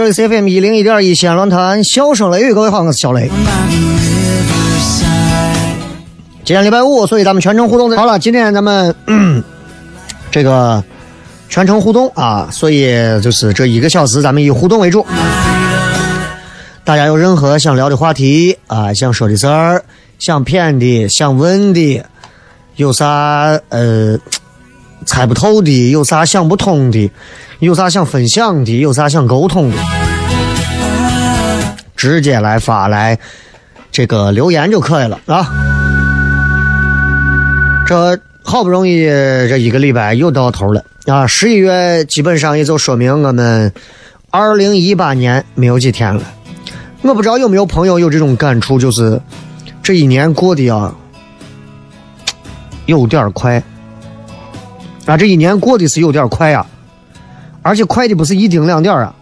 这里是 FM 一零一点一西安论坛笑声雷雨。各位好，我是小雷。今天礼拜五，所以咱们全程互动。好了，今天咱们、这个全程互动啊，所以就是这一个小时，咱们以互动为主。大家有任何想聊的话题啊，想说的事儿，想谝的，想问的，有啥呃猜不透的，有啥想不通的，有啥想分享的，有啥想沟通的，直接来发来这个留言就可以了啊。这好不容易这一个礼拜又到头了啊！十一月基本上也就说明我们二零一八年没有几天了。我不知道有没有朋友有这种感触，就是这一年过得啊有点快啊！这一年过得是有点快啊，而且快的不是一丁两点啊！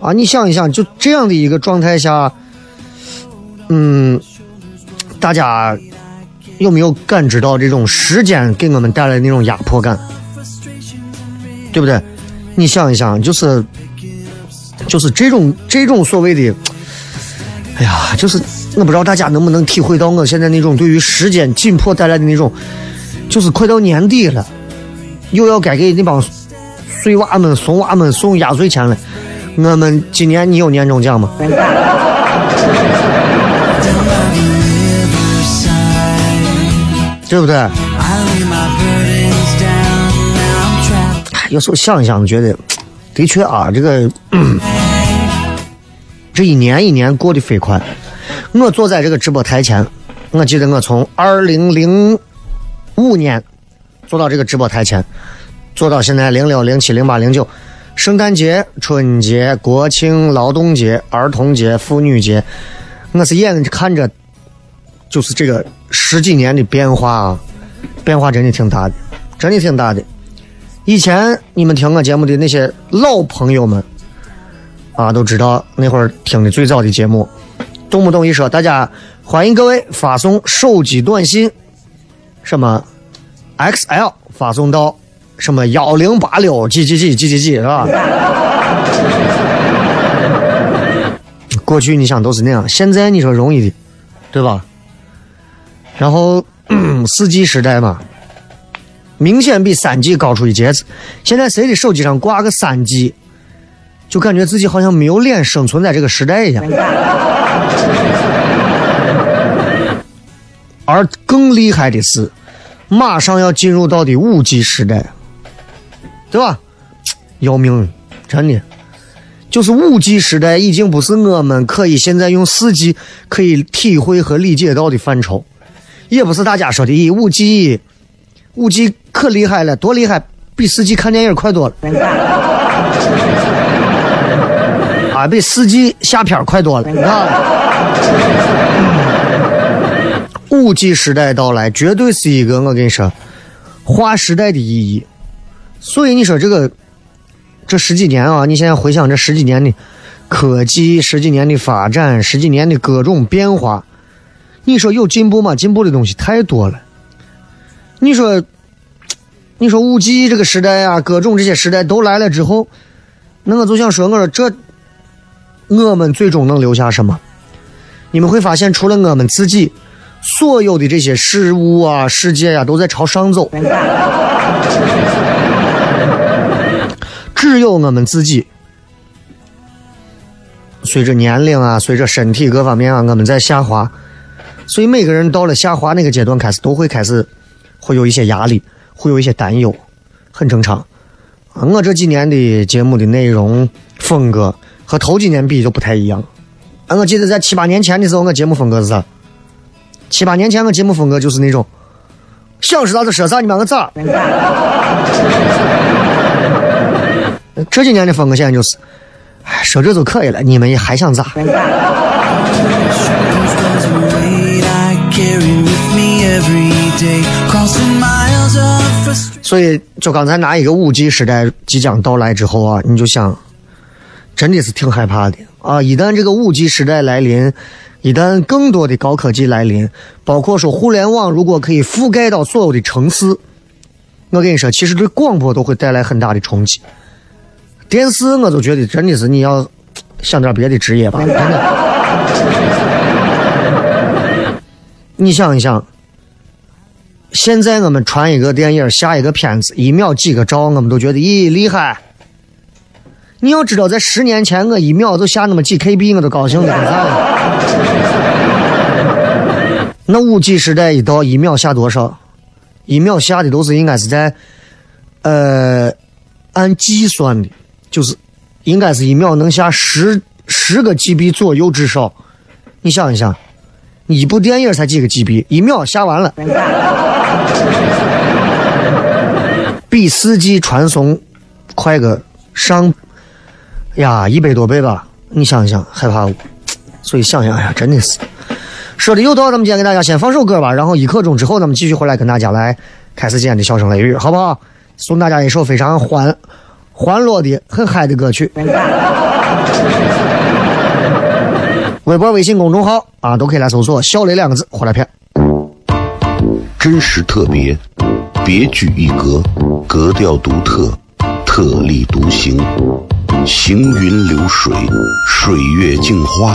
啊，你想一想，就这样的一个状态下，嗯，大家有没有感知到这种时间给我们带来的那种压迫感？对不对？你想一想，就是就是这种这种所谓的，哎呀，就是我不知道大家能不能体会到我现在那种对于时间紧迫带来的那种，就是快到年底了，又要该给那帮碎娃们、怂娃们送压岁钱了。我们今年你有年终奖吗？对不对？有时候想一想，觉得 的确啊，这个、嗯 这一年一年过得飞快。我坐在这个直播台前，我记得我从二零零五年坐到这个直播台前，做到现在零六、零七、零八、零九，圣诞节、春节、国庆、劳动节、儿童节、妇女节，我是眼看着就是这个十几年的变化啊，变化真的挺大的，真的挺大的。以前你们听我节目的那些老朋友们啊，都知道那会儿听的最早的节目，动不动一说，大家欢迎各位发送手机短信，什么 XL 发送到什么幺零八六几几几几几几是吧？过去你想都是那样，现在你说容易的，对吧？然后四 G 时代嘛，明显比三 G 高出一截子。现在谁的手机上挂个三 G，就感觉自己好像没有脸生存在这个时代一样。而更厉害的是，马上要进入到的五 G 时代，对吧？要命，真的。就是五 G 时代已经不是我们可以现在用四 G 可以体会和理解到的范畴，也不是大家说的咦五 G，五 G 可厉害了，多厉害，比四 G 看电影快多了，啊，比四 G 下片快多了，啊。五 G 时代到来，绝对是一个我跟你说划时代的意义。所以你说这个这十几年啊，你现在回想这十几年的科技、十几年的发展、十几年的各种变化，你说有进步吗？进步的东西太多了。你说，你说五 G 这个时代啊，各种这些时代都来了之后，那我就想说，我说这我们最终能留下什么？你们会发现，除了我们自己。所有的这些事物啊、世界呀，都在朝上走。只有我们自己，随着年龄啊，随着身体各方面啊，我们在下滑。所以每个人到了下滑那个阶段开始，都会开始会有一些压力，会有一些担忧，很正常。我这几年的节目的内容风格和头几年比就不太一样。我记得在七八年前的时候，我节目风格是啥？七八年前我节目风格就是那种，想说啥就说啥，你把我咋？这几年的风格现在就是，哎，说这就可以了，你们也还想咋？所以，就刚才拿一个五 G 时代即将到来之后啊，你就想，真的是挺害怕的啊！一旦这个五 G 时代来临。一旦更多的高科技来临，包括说互联网如果可以覆盖到所有的城市，我跟你说，其实对广播都会带来很大的冲击。电视我都觉得真的是你要想点别的职业吧，真的。你想一想，现在我们传一个电影、下一个片子，一秒几个兆，我们都觉得咦厉害。你要知道，在十年前，我一秒就下那么几 KB，我都高兴的跟啥了。那五 G 时代一到，一秒下多少？一秒下的都是应该是在，呃，按计算的，就是应该是一秒能下十十个 GB 左右，至少。你想一想，一部电影才几个 GB，一秒下完了，比四 G 传送快个上。呀，一百多倍吧！你想一想，害怕？所以想想，哎呀，真的是说的有道理。咱们今天给大家先放首歌吧，然后一刻钟之后，咱们继续回来跟大家来开始今天的笑声雷雨，好不好？送大家一首非常欢欢乐的、很嗨的歌曲。微博、微信公众号啊，都可以来搜索“小雷”两个字，火来片。真实特别，别具一格，格调独特，特立独行。行云流水，水月镜花，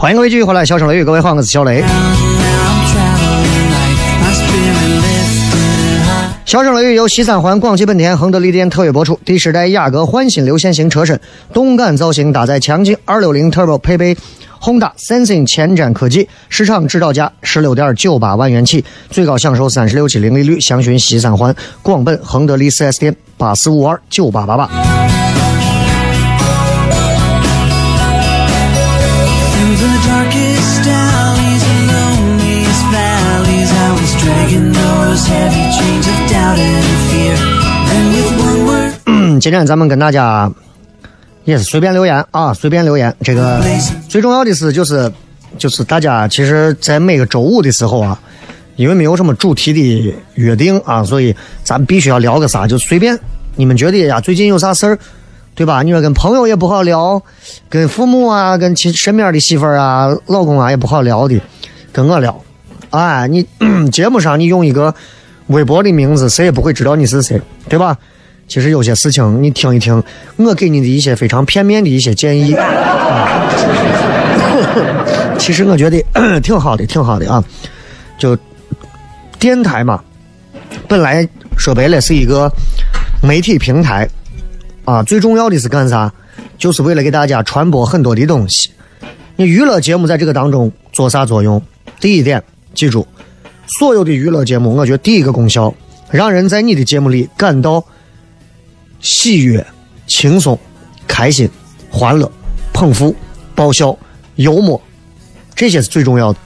欢迎各位继续回来，小声雷雨，各位好，我是小雷。小声雷雨由西三环广汽本田恒德利店特约播出。第十代雅阁焕新流线型车身，动感造型，搭载强劲二六零 Turbo，配备 Honda Sensing 前瞻科技，市场指导价十六点九八万元起，最高享受三十六期零利率，详询西三环广本恒德利 4S 店八四五二九八八八。今天咱们跟大家也是随便留言啊，随便留言。这个最重要的是，就是就是大家其实，在每个周五的时候啊，因为没有什么主题的约定啊，所以咱必须要聊个啥，就随便。你们觉得呀，最近有啥事儿，对吧？你说跟朋友也不好聊，跟父母啊，跟其身边的媳妇儿啊、老公啊也不好聊的，跟我聊。哎，你 节目上你用一个微博的名字，谁也不会知道你是谁，对吧？其实有些事情你听一听，我给你的一些非常片面的一些建议，啊 其实我觉得 挺好的，挺好的啊。就电台嘛，本来说白了是一个媒体平台啊，最重要的是干啥？就是为了给大家传播很多的东西。你娱乐节目在这个当中做啥作用？第一点，记住，所有的娱乐节目，我觉得第一个功效，让人在你的节目里感到喜悦、轻松、开心、欢乐、捧腹、爆笑、幽默，这些是最重要的。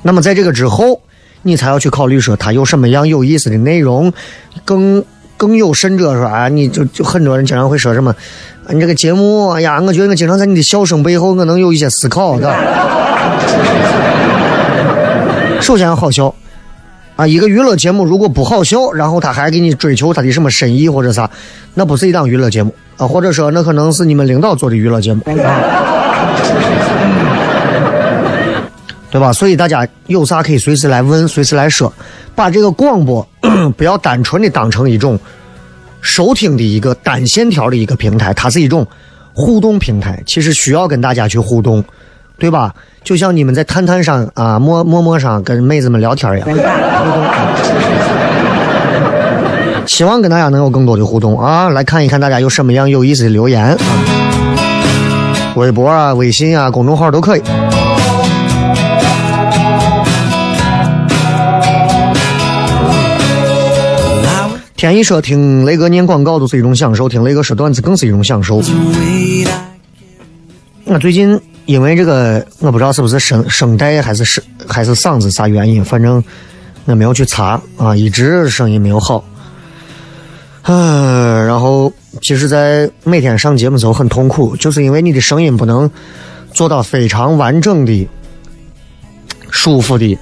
那么在这个之后，你才要去考虑说它有什么样有意思的内容，更更有甚者说啊，你就就很多人经常会说什么，你这个节目哎呀，我觉得我经常在你的笑声背后，我能有一些思考的。首先要好笑。啊，一个娱乐节目如果不好笑，然后他还给你追求他的什么深意或者啥，那不是一档娱乐节目。啊，或者说那可能是你们领导做的娱乐节目。啊。对吧？所以大家有啥可以随时来问，随时来说，把这个广播 不要单纯的当成一种收听的一个单线条的一个平台，它是一种互动平台，其实需要跟大家去互动，对吧？就像你们在探探上啊、陌陌陌上跟妹子们聊天一样，希望跟大家能有更多的互动啊！来看一看大家有什么样有意思的留言啊，微博啊、微信啊、公众号都可以。天一说听雷哥念广告都是一种享受，听雷哥说段子更是一种享受。我最近因为这个，我不知道是不是声声带还是声还是嗓子啥原因，反正我没有去查啊，一直声音没有好。嗯，然后其实，在每天上节目的时候很痛苦，就是因为你的声音不能做到非常完整的、舒服的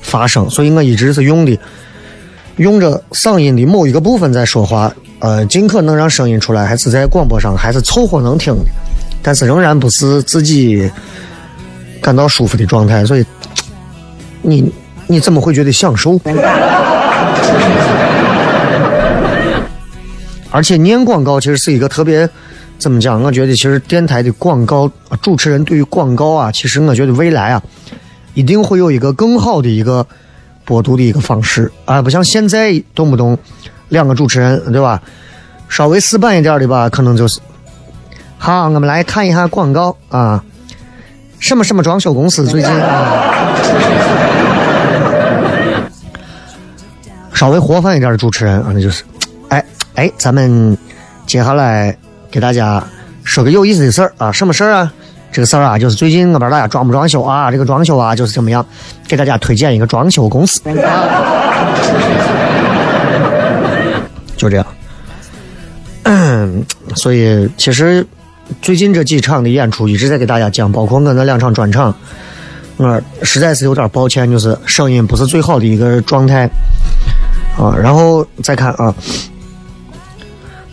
发声，所以我一直是用的用着嗓音的某一个部分在说话，呃，尽可能让声音出来，还是在广播上还是凑合能听的，但是仍然不是自己感到舒服的状态，所以你你怎么会觉得享受？而且念广告其实是一个特别怎么讲？我觉得其实电台的广告主持人对于广告啊，其实我觉得未来啊，一定会有一个更好的一个播读的一个方式啊，不像现在动不动两个主持人对吧？稍微死板一点的吧，可能就是好，我们来看一下广告啊，什么什么装修公司最近 啊，稍微活泛一点的主持人啊，那就是，哎哎，咱们接下来给大家说个有意思的事儿啊，什么事儿啊？这个事儿啊，就是最近我不知道大家装不装修啊？这个装修啊，就是怎么样，给大家推荐一个装修公司，就这样。嗯，所以其实最近这几场的演出一直在给大家讲，包括我那两场专场，我实在是有点抱歉，就是声音不是最好的一个状态啊。然后再看啊，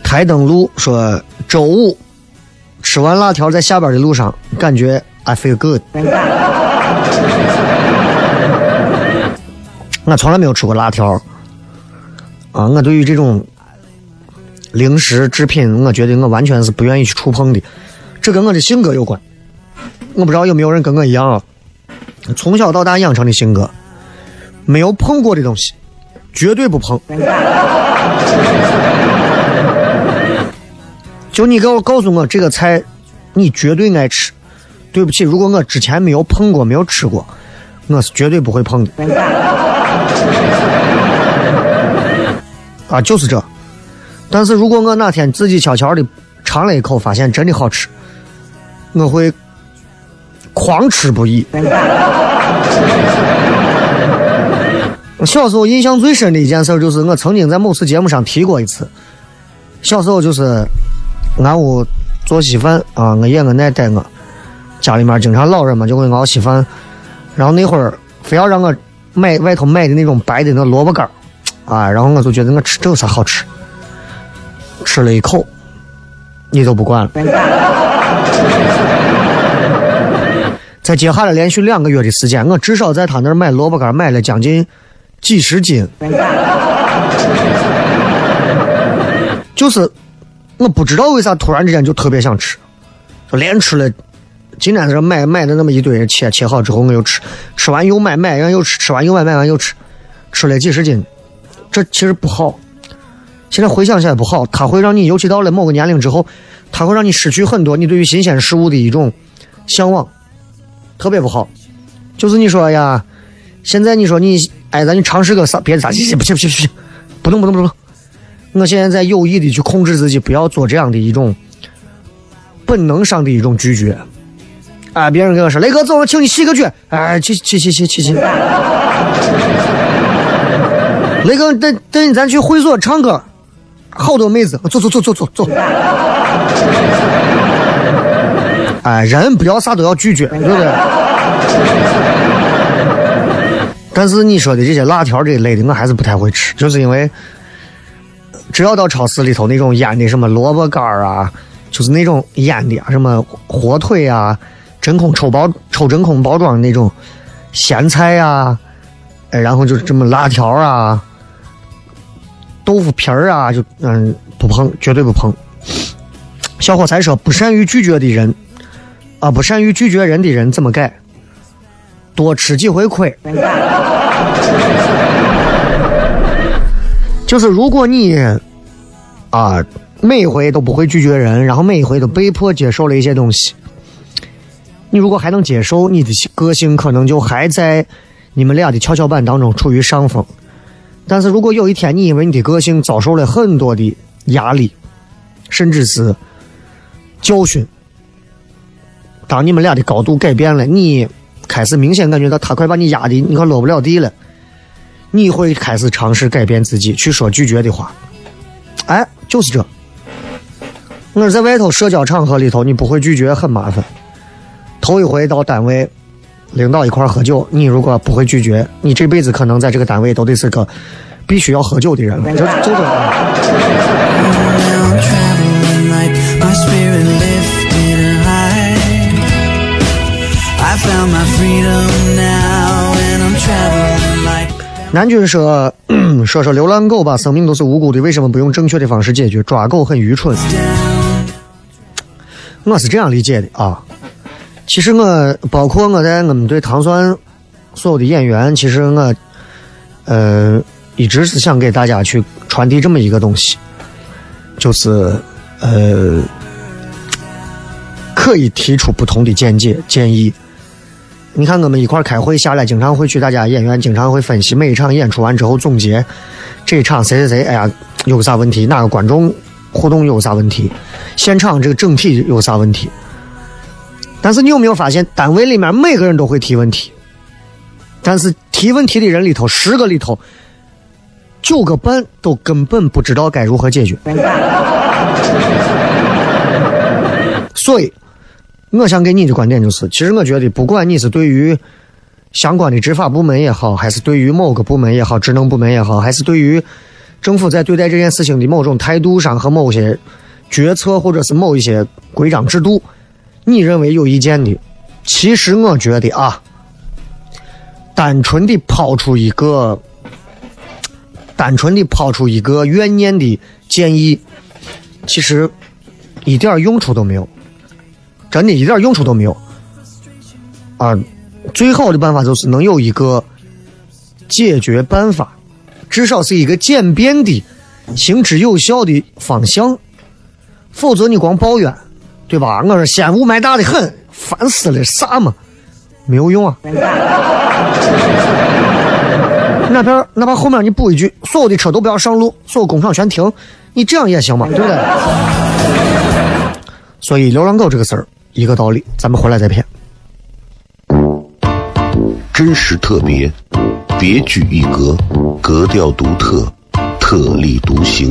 台灯路说周五吃完辣条，在下班的路上，感觉 I feel good。我从来没有吃过辣条啊！我对于这种零食制品，我觉得我完全是不愿意去触碰的。这跟我的性格有关。我不知道有没有人跟我一样啊？从小到大养成的性格，没有碰过的东西，绝对不碰。就你给我告诉我这个菜，你绝对爱吃。对不起，如果我之前没有碰过，没有吃过，我是绝对不会碰的。啊，就是这。但是如果我哪天自己悄悄的尝了一口，发现真的好吃，我会狂吃不已。小时候印象最深的一件事，就是我曾经在某次节目上提过一次。小时候就是俺屋做稀饭啊，我爷我奶带我，家里面经常老人嘛就会熬稀饭，然后那会儿非要让我买外头买的那种白的那萝卜干啊，然后我就觉得我吃这有啥好吃，吃了一口，你都不管了。在接下来连续两个月的时间，我至少在他那儿买萝卜干买了将近几十斤，就是我不知道为啥突然之间就特别想吃，就连吃了。今天在这买买的那么一堆，切切好之后我又吃，吃完又买买完又吃，吃完又买买完又吃，吃了几十斤，这其实不好。现在回想起来不好，它会让你，尤其到了某个年龄之后，它会让你失去很多你对于新鲜事物的一种向往，特别不好。就是你说呀，现在你说你，哎，咱就尝试个啥别的啥，不行不行不行，不动不动不动。我现在在有意的去控制自己，不要做这样的一种本能上的一种拒绝。啊！别人跟我说：“雷哥，走，我请你洗个脚。”哎，去去去去去去。雷哥，等等，咱去会所唱歌，好多妹子，走走走走走走。哎，人不要啥都要拒绝，对不对？但是你说的这些辣条这一类的，我还是不太会吃，就是因为只要到超市里头那种腌的什么萝卜干啊，就是那种腌的啊什么火腿啊。真空抽包抽真空包装那种咸菜呀，哎，然后就是这么辣条啊、豆腐皮儿啊，就嗯不碰，绝对不碰。小伙才说，不善于拒绝的人啊，不善于拒绝人的人怎么改？多吃几回亏。就是如果你啊每一回都不会拒绝人，然后每一回都被迫接受了一些东西。你如果还能接受，你的个性可能就还在你们俩的跷跷板当中处于上风。但是如果有一天你因为你的个性遭受了很多的压力，甚至是教训，当你们俩的高度改变了，你开始明显感觉到他快把你压的你快落不了地了，你会开始尝试改变自己，去说拒绝的话。哎，就是这。我是在外头社交场合里头，你不会拒绝很麻烦。头一回到单位，领导一块喝酒，你如果不会拒绝，你这辈子可能在这个单位都得是个必须要喝酒的人。就就这。南军说：“说说流浪狗吧，生命都是无辜的，为什么不用正确的方式解决？抓狗很愚蠢。”我是这样理解的啊。其实我包括我在我们队糖蒜所有的演员，其实我呃一直是想给大家去传递这么一个东西，就是呃可以提出不同的见解建议。你看我们一块开会下来，经常会去大家演员经常会分析每一场演出完之后总结这一场谁谁谁，哎呀有个啥问题，哪个观众互动有啥问题，现场这个整体有啥问题。但是你有没有发现，单位里面每个人都会提问题，但是提问题的人里头，十个里头九个半都根本不知道该如何解决。所以，我想给你的观点就是，其实我觉得，不管你是对于相关的执法部门也好，还是对于某个部门也好，职能部门也好，还是对于政府在对待这件事情的某种态度上和某些决策或者是某一些规章制度，你认为有意见的，其实我觉得啊，单纯的抛出一个，单纯的抛出一个怨念的建议，其实一点用处都没有，真的一点用处都没有。啊，最好的办法就是能有一个解决办法，至少是一个简便的、行之有效的方向。否则你光抱怨，对吧？我说西安雾霾大的很，烦死了，啥嘛？没有用啊。哪边哪怕后面你补一句，所有的车都不要上路，所有工厂全停，你这样也行嘛，对不对？所以流浪狗这个事儿一个道理，咱们回来再骗。真实特别，别具一格，格调独特，特立独行，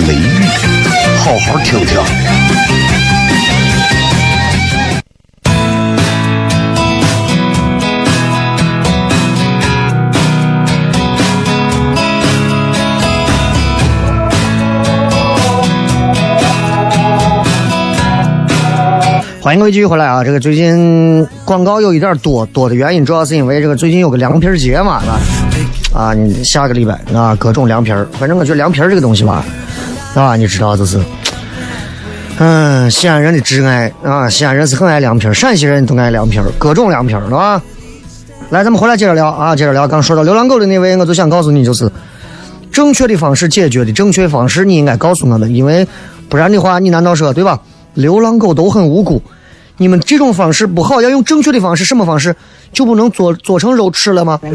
雷雨，好好听听。欢迎各位继续回来啊！这个最近广告有一点多，多的原因主要是因为这个最近有个凉皮节嘛，啊，啊，你下个礼拜啊，各种凉皮儿，反正我觉得凉皮儿这个东西吧，啊，你知道就是，嗯，西安人的挚爱啊，西安人是很爱凉皮儿，陕西人都爱凉皮儿，各种凉皮儿，是吧？来，咱们回来接着聊啊，接着聊。刚说到流浪狗的那位，我就想告诉你，就是正确的方式解决的正确方式，你应该告诉我们，因为不然的话，你难道说对吧？流浪狗都很无辜，你们这种方式不好，要用正确的方式，什么方式就不能做做成肉吃了吗？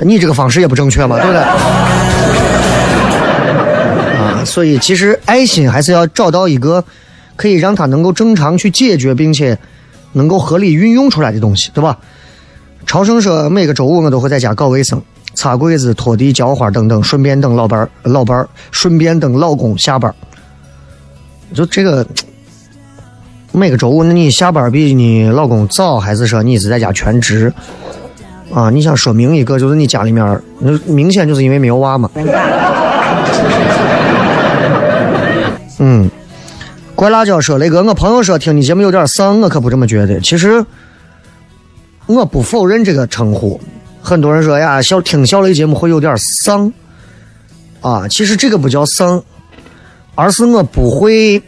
你这个方式也不正确嘛，对不对？所以其实爱心还是要找到一个可以让它能够正常去解决，并且能够合理运用出来的东西，对吧？超生说每个周五我都会在家搞卫生。擦柜子、拖地、浇花等等，顺便等老伴儿、老伴儿，顺便等老公下班。就这个，每个周五，那你下班比你老公早，还是说你是在家全职？啊，你想说明一个，就是你家里面，那明显就是因为没有娃嘛。嗯，怪辣椒说雷哥，我朋友说听你节目有点丧，我可不这么觉得。其实，我不否认这个称呼。很多人说呀，小听小雷节目会有点丧，啊，其实这个不叫丧，而是我不会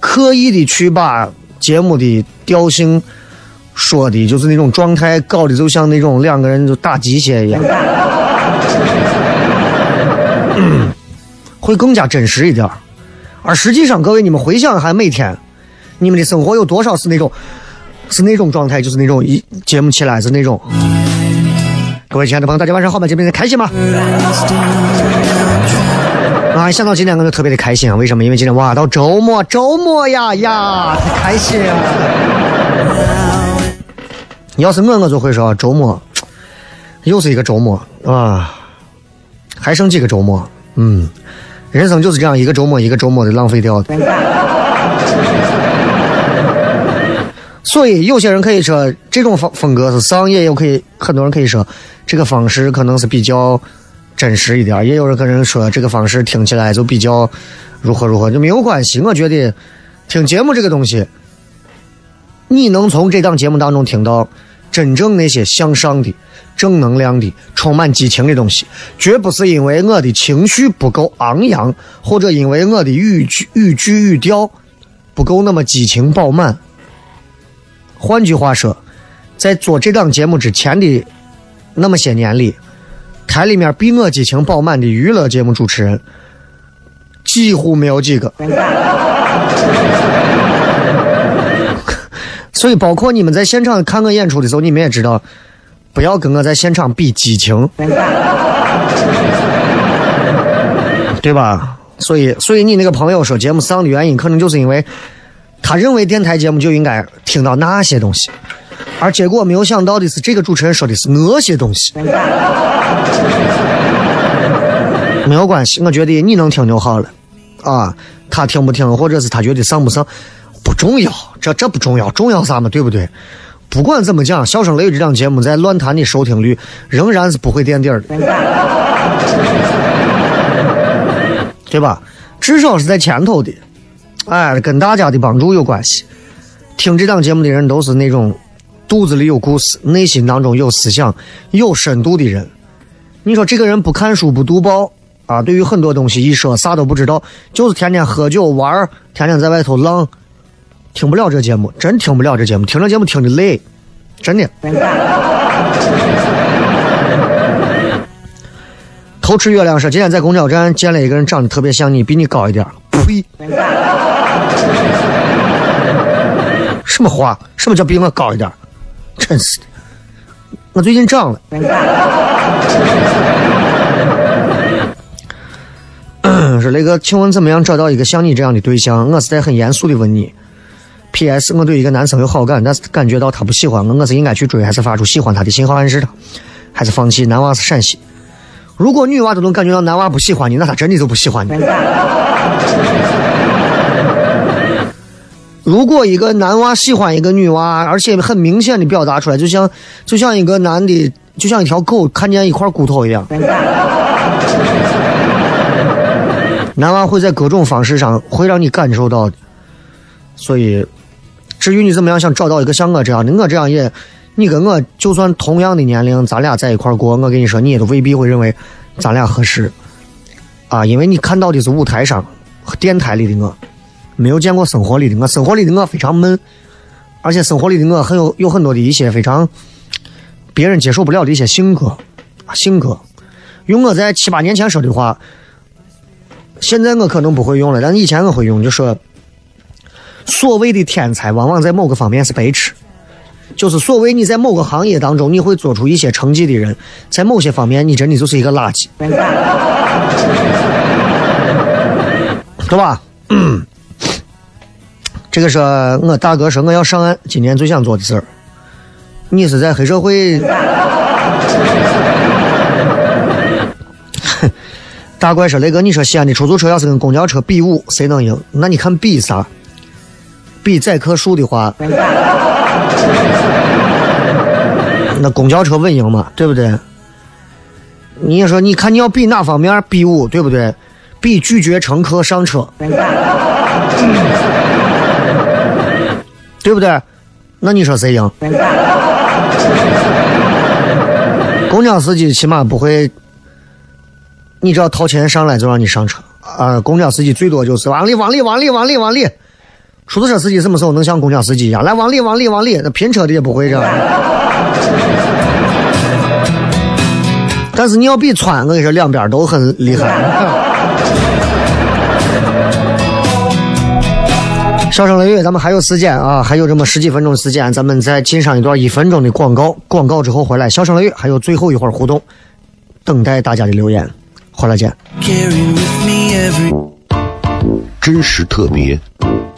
刻意的去把节目的调性说的，就是那种状态搞的，就像那种两个人就打鸡血一样，会更加真实一点。而实际上，各位你们回想一下，每天你们的生活有多少是那种是那种状态，就是那种一节目起来是那种。各位亲爱的朋友，大家晚上好吗？今天开心吗？啊，想到今天我就特别的开心啊！为什么？因为今天哇，到周末，周末呀呀，太开心啊！要是我，我就会说周末，又是一个周末啊，还剩几个周末？嗯，人生就是这样一个周末一个周末的浪费掉的。所以有些人可以说这种风风格是丧，也有可以很多人可以说这个方式可能是比较真实一点，也有人可能说这个方式听起来就比较如何如何，就没有关系。我觉得听节目这个东西，你能从这档节目当中听到真正那些向上的、正能量的、充满激情的东西，绝不是因为我的情绪不够昂扬，或者因为我的语句语句语调不够那么激情饱满。换句话说，在做这档节目之前的那么些年里，台里面比我激情饱满的娱乐节目主持人几乎没有几个。所以，包括你们在现场看我演出的时候，你们也知道，不要跟我在现场比激情，对吧？所以，所以你那个朋友说节目上的原因，可能就是因为他认为电台节目就应该听到那些东西，而结果没有想到的是，这个主持人说的是那些东西。没有关系，我觉得你能听就好了，啊，他听不听，或者是他觉得上不上，不重要，这这不重要，重要啥嘛，对不对？不管怎么讲，《笑声雷雨》这档节目在乱坛的收听率仍然是不会垫底儿的，对吧？至少是在前头的，哎，跟大家的帮助有关系。听这档节目的人都是那种肚子里有故事、内心当中有思想、有深度的人。你说这个人不看书、不读报啊，对于很多东西一说啥都不知道，就是天天喝酒玩，天天在外头浪，听不了这节目，真听不了这节目，听这节目听的累，真的。偷吃月亮说，今天在公交站见了一个人，长得特别像你，比你高一点。呸！什么话？什么叫比我高一点？真是的，我最近长了。说雷哥，请问怎么样找到一个像你这样的对象？我是在很严肃的问你。P.S. 我对一个男生有好感，但是感觉到他不喜欢我，我是应该去追，还是发出喜欢他的信号暗示他，还是放弃？男娃是陕西。如果女娃都能感觉到男娃不喜欢你，那他真的就不喜欢你。如果一个男娃喜欢一个女娃，而且很明显的表达出来，就像就像一个男的，就像一条狗看见一块骨头一样。男娃会在各种方式上会让你感受到的，所以，至于你怎么样想找到一个像我这样的，我这样也，你跟我就算同样的年龄，咱俩在一块过，我跟你说，你也都未必会认为咱俩合适，啊，因为你看到的是舞台上、电台里的我，没有见过生活里的我，生活里的我非常闷，而且生活里的我很有有很多的一些非常别人接受不了的一些性格，性格，用我在七八年前说的话。现在我可能不会用了，但以前我会用，就说所谓的天才，往往在某个方面是白痴，就是所谓你在某个行业当中你会做出一些成绩的人，在某些方面你真的就是一个垃圾，对吧？这个是我大哥说我要上岸，今年最想做的事儿。你是在黑社会？大怪说：“雷哥，你说西安的出租车要是跟公交车比武，谁能赢？那你看比啥？比载客数的话，那公交车稳赢嘛，对不对？你说，你看你要比哪方面比武，对不对？比拒绝乘客上车，对不对？那你说谁赢？公交司机起码不会。”你只要掏钱上来就让你上车啊！公交司机最多就是往里往里往里往里往里。出租车司机什么时候能像公交司机一样来往里往里往里？那拼车的也不会这样。但是你要比穿，我跟你说两边都很厉害。笑声雷雨，咱们还有时间啊，还有这么十几分钟的时间，咱们再进上一段一分钟的广告。广告之后回来，笑声雷雨还有最后一会儿互动，等待大家的留言。回来见。真实特别，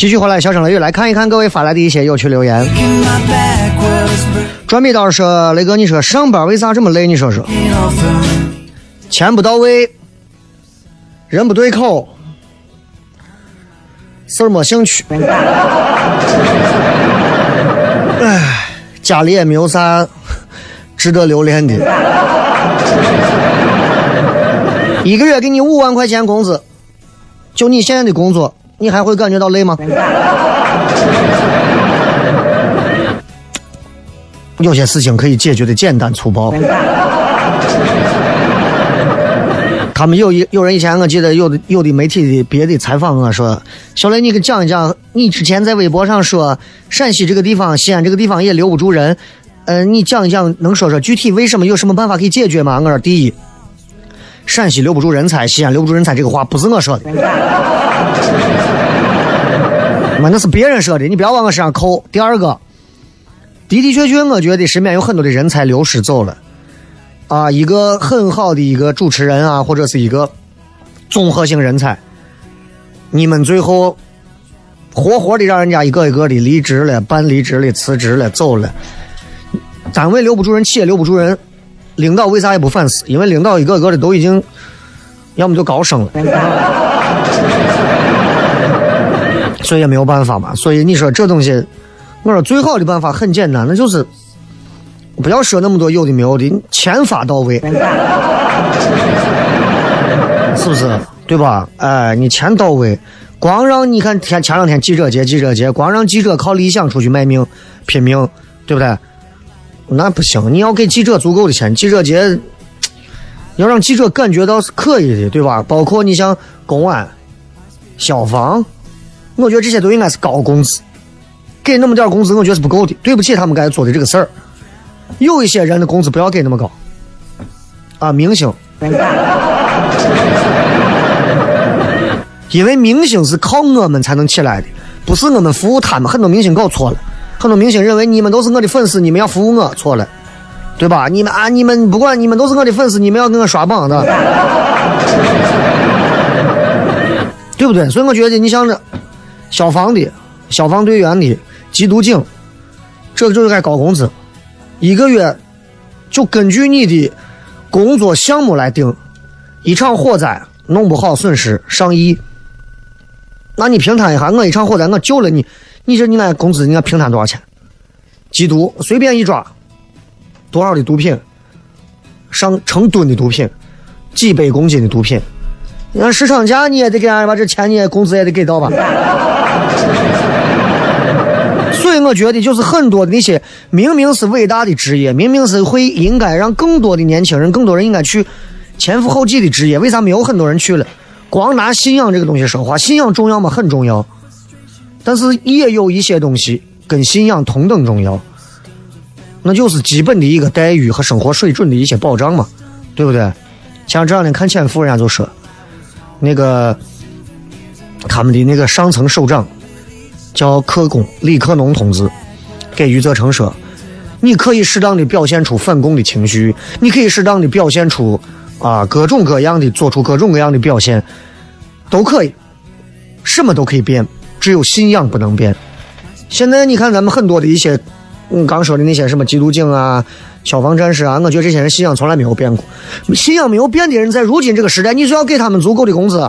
继续回来，小声雷雨来看一看各位发来的一些有趣留言。转笔刀说：“雷哥，你说上班为啥这么累？你说说，钱不到位，人不对口，事儿没兴趣，唉，家里也没有啥值得留恋的。一个月给你五万块钱工资，就你现在的工作，你还会感觉到累吗？有些事情可以解决的简单粗暴。他们有一有人以前我记得有的有的媒体的别的采访我说，小雷你给讲一讲，你之前在微博上说陕西这个地方、西安这个地方也留不住人，呃，你讲一讲，能说说具体为什么有什么办法可以解决吗？我说第一，陕西留不住人才，西安留不住人才这个话不是我说的，妈 那是别人说的，你不要往我身上扣。第二个，的的确确，我觉得身边有很多的人才流失走了。啊，一个很好的一个主持人啊，或者是一个综合性人才，你们最后活活的让人家一个一个的离职了、办离职了、辞职了、走了，单位留不住人，企业留不住人，领导为啥也不反思？因为领导一个个的都已经，要么就高升了，所以也没有办法嘛。所以你说这东西，我说最好的办法很简单，那就是。不要说那么多有的没有的，钱发到位，是不是？对吧？哎，你钱到位，光让你看前前两天记者节，记者节，光让记者靠理想出去卖命拼命，对不对？那不行，你要给记者足够的钱，记者节要让记者感觉到是可以的，对吧？包括你像公安、消防，我觉得这些都应该是高工资，给那么点工资，我觉得是不够的，对不起他们该做的这个事儿。有一些人的工资不要给那么高，啊，明星，因为明星是靠我们才能起来的，不是我们服务他们。很多明星搞错了，很多明星认为你们都是我的粉丝，你们要服务我，错了，对吧？你们啊，你们不管你们都是我的粉丝，你们要给我刷榜的，对不对？所以我觉得你像这消防的、消防队员的、缉毒警，这就是该高工资。一个月就根据你的工作项目来定，一场火灾弄不好损失上亿，那你平摊一下，我一场火灾我救了你，你这你那工资你那平摊多少钱？缉毒随便一抓，多少的毒品，上成吨的毒品，几百公斤的毒品，你看市场价你也得给俺把这钱你也工资也得给到吧？我觉得，就是很多的那些明明是伟大的职业，明明是会应该让更多的年轻人、更多人应该去前赴后继的职业，为啥没有很多人去了？光拿信仰这个东西说话，信仰重要吗？很重要，但是也有一些东西跟信仰同等重要，那就是基本的一个待遇和生活水准的一些保障嘛，对不对？像这两天看潜伏，人家就说，那个他们的那个上层首长。叫克工李克农同志给余则成说：“你可以适当的表现出反共的情绪，你可以适当的表现出啊各种各样的做出各种各样的表现，都可以，什么都可以变，只有信仰不能变。现在你看咱们很多的一些，嗯，刚说的那些什么缉毒警啊、消防战士啊，我觉得这些人信仰从来没有变过。信仰没有变的人，在如今这个时代，你就要给他们足够的工资。”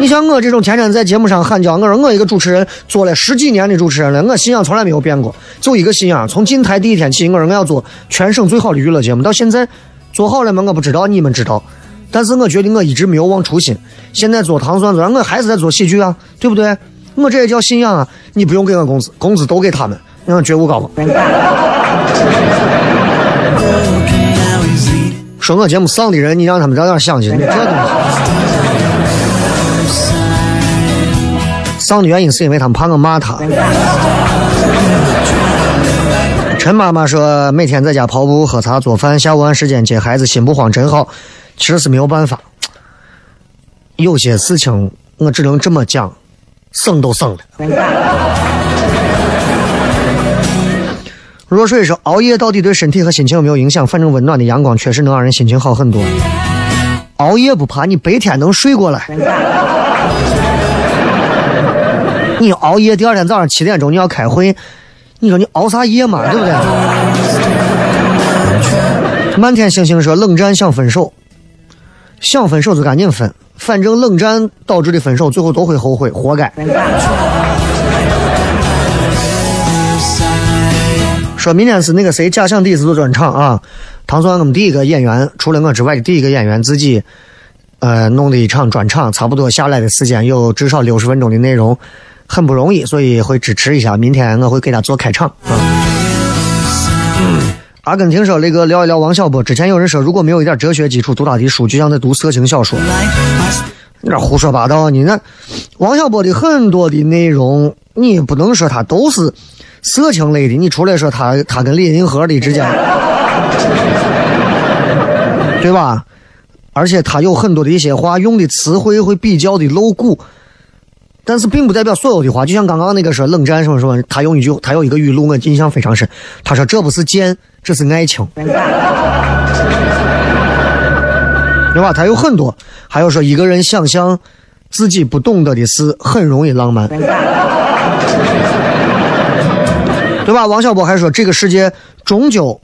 你像我这种天天在节目上喊叫，我说我一个主持人做了十几年的主持人了，我信仰从来没有变过，就一个信仰。从进台第一天起，我说我要做全省最好的娱乐节目，到现在做好了吗？我不知道，你们知道。但是我觉得我一直没有忘初心。现在做糖蒜做，我还是在做喜剧啊，对不对？我这也叫信仰啊！你不用给我工资，工资都给他们，你看觉悟高吗？说我节目丧的人，你让他们早点想起这东西。丧的原因是因为他们怕我骂他。陈妈妈说，每天在家跑步、喝茶、做饭，下午按时间接孩子，心不慌真好。其实是没有办法，有些事情我只能这么讲，省都省了。若水说熬夜到底对身体和心情有没有影响？反正温暖的阳光确实能让人心情好很多。熬夜不怕，你白天能睡过来。你熬夜，第二天早上七点钟你要开会，你说你熬啥夜嘛？对不对？漫天星星说冷战想分手，想分手就赶紧分，反正冷战导致的分手最后都会后悔，活该。说明天是那个谁假想第一次做专场啊，唐算我们第一个演员，除了我之外的第一个演员自己，呃，弄的一场专场，差不多下来的时间有至少六十分钟的内容，很不容易，所以会支持一下。明天我会给他做开场啊。阿根廷说那个聊一聊王小波，之前有人说如果没有一点哲学基础，读他的书就像在读色情小说，你这胡说八道！你那王小波的很多的内容，你不能说他都是。色情类的，你除了说他他跟李银河的之间，对吧？而且他有很多的一些话用的词汇会比较的露骨，但是并不代表所有的话。就像刚刚那个说冷战什么什么，他用一句他有一个语录我印象非常深，他说这不是贱，这是爱情，对吧？他有很多，还有说一个人想象自己不懂得的事很容易浪漫。对吧？王小波还说这个世界终究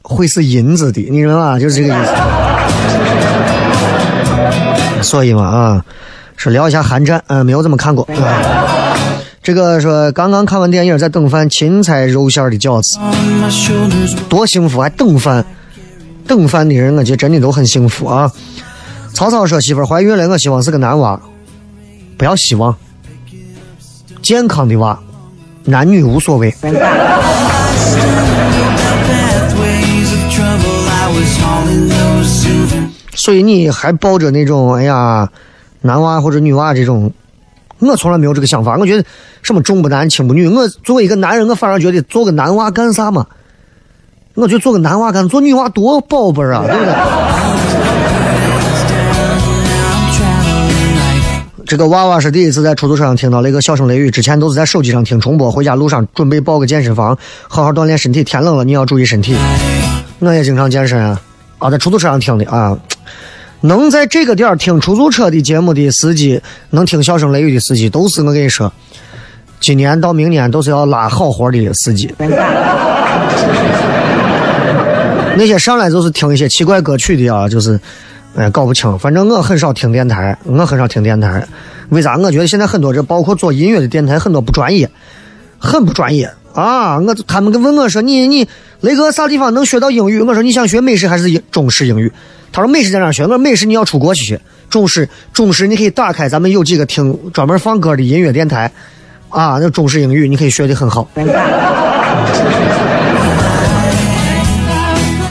会是银子的，你明白吧？就是这个意思。所以嘛啊，说聊一下寒战，嗯，没有怎么看过。这个说刚刚看完电影，在等饭，芹菜肉馅的饺子，多幸福！还等饭，等饭的人，我觉得真的都很幸福啊。曹操说媳妇怀孕了，我希望是个男娃，不要希望，健康的娃。男女无所谓。所以你还抱着那种哎呀，男娃或者女娃这种，我从来没有这个想法。我觉得什么重不男轻不女，我作为一个男人，我反而觉得做个男娃干啥嘛？我觉得做个男娃干，做女娃多宝贝啊，对不对？这个娃娃是第一次在出租车上听到那个笑声雷雨，之前都是在手机上听重播。回家路上准备报个健身房，好好锻炼身体。天冷了，你要注意身体。我也经常健身啊，啊，在出租车上听的啊。能在这个点儿听出租车的节目的司机，能听笑声雷雨的司机，都是我跟你说，今年到明年都是要拉好活的司机。那些上来就是听一些奇怪歌曲的啊，就是。哎，搞不清，反正我很少听电台，我很少听电台。为啥？我觉得现在很多这包括做音乐的电台，很多不专业，很不专业啊！我他们问我说：“你你雷哥啥地方能学到英语？”我说：“你想学美式还是中式英语？”他说：“美食在哪学？”我说：“美食你要出国去学，中式中式你可以打开咱们有几个听专门放歌的音乐电台，啊，那中式英语你可以学的很好。”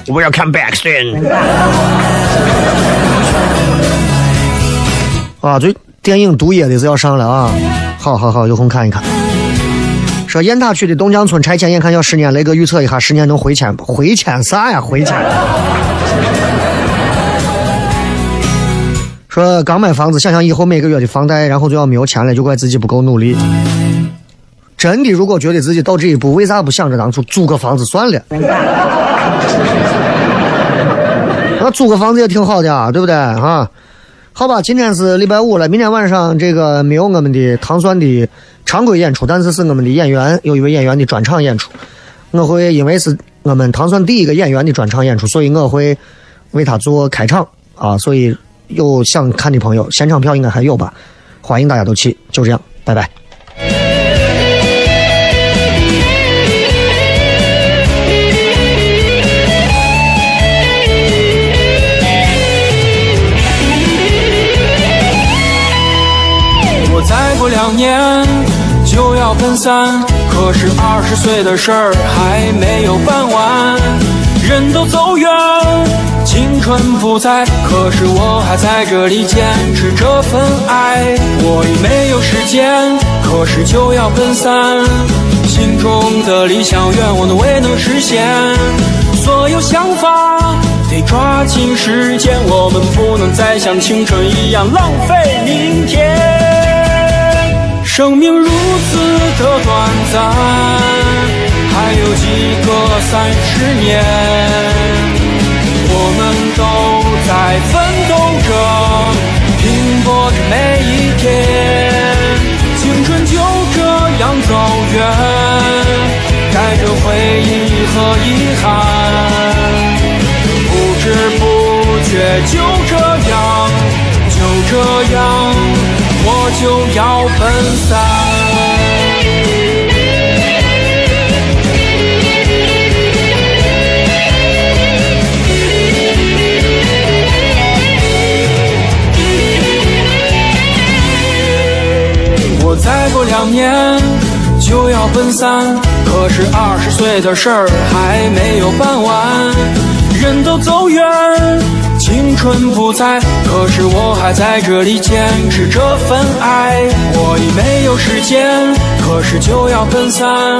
Welcome back, soon. 啊，这电影《毒液》的是要上了啊！好好好，有空看一看。说雁塔区的东江村拆迁，眼看要十年，雷哥预测一下，十年能回迁不？回迁啥呀？回迁？说刚买房子，想想以后每个月的房贷，然后就要没有钱了，就怪自己不够努力。真的，如果觉得自己到这一步，为啥不想着当初租个房子算了？那租个房子也挺好的啊，对不对啊？好吧，今天是礼拜五了，明天晚上这个没有我们的糖蒜的常规演出，但是是我们的演员有一位演员的专场演出。我会因为是我们糖蒜第一个演员的专场演出，所以我会为他做开场啊。所以有想看的朋友，现场票应该还有吧？欢迎大家都去，就这样，拜拜。我再过两年就要分散，可是二十岁的事儿还没有办完。人都走远，青春不在，可是我还在这里坚持这份爱。我已没有时间，可是就要分散，心中的理想愿望都未能实现，所有想法。得抓紧时间，我们不能再像青春一样浪费明天。生命如此的短暂，还有几个三十年，我们都在奋斗着，拼搏着每一天，青春就这样走远，带着回忆和遗憾。不知不觉就这样，就这样，我就要奔散。我再过两年就要奔三，可是二十岁的事儿还没有办完。人都走远，青春不在，可是我还在这里坚持这份爱。我已没有时间，可是就要奔三，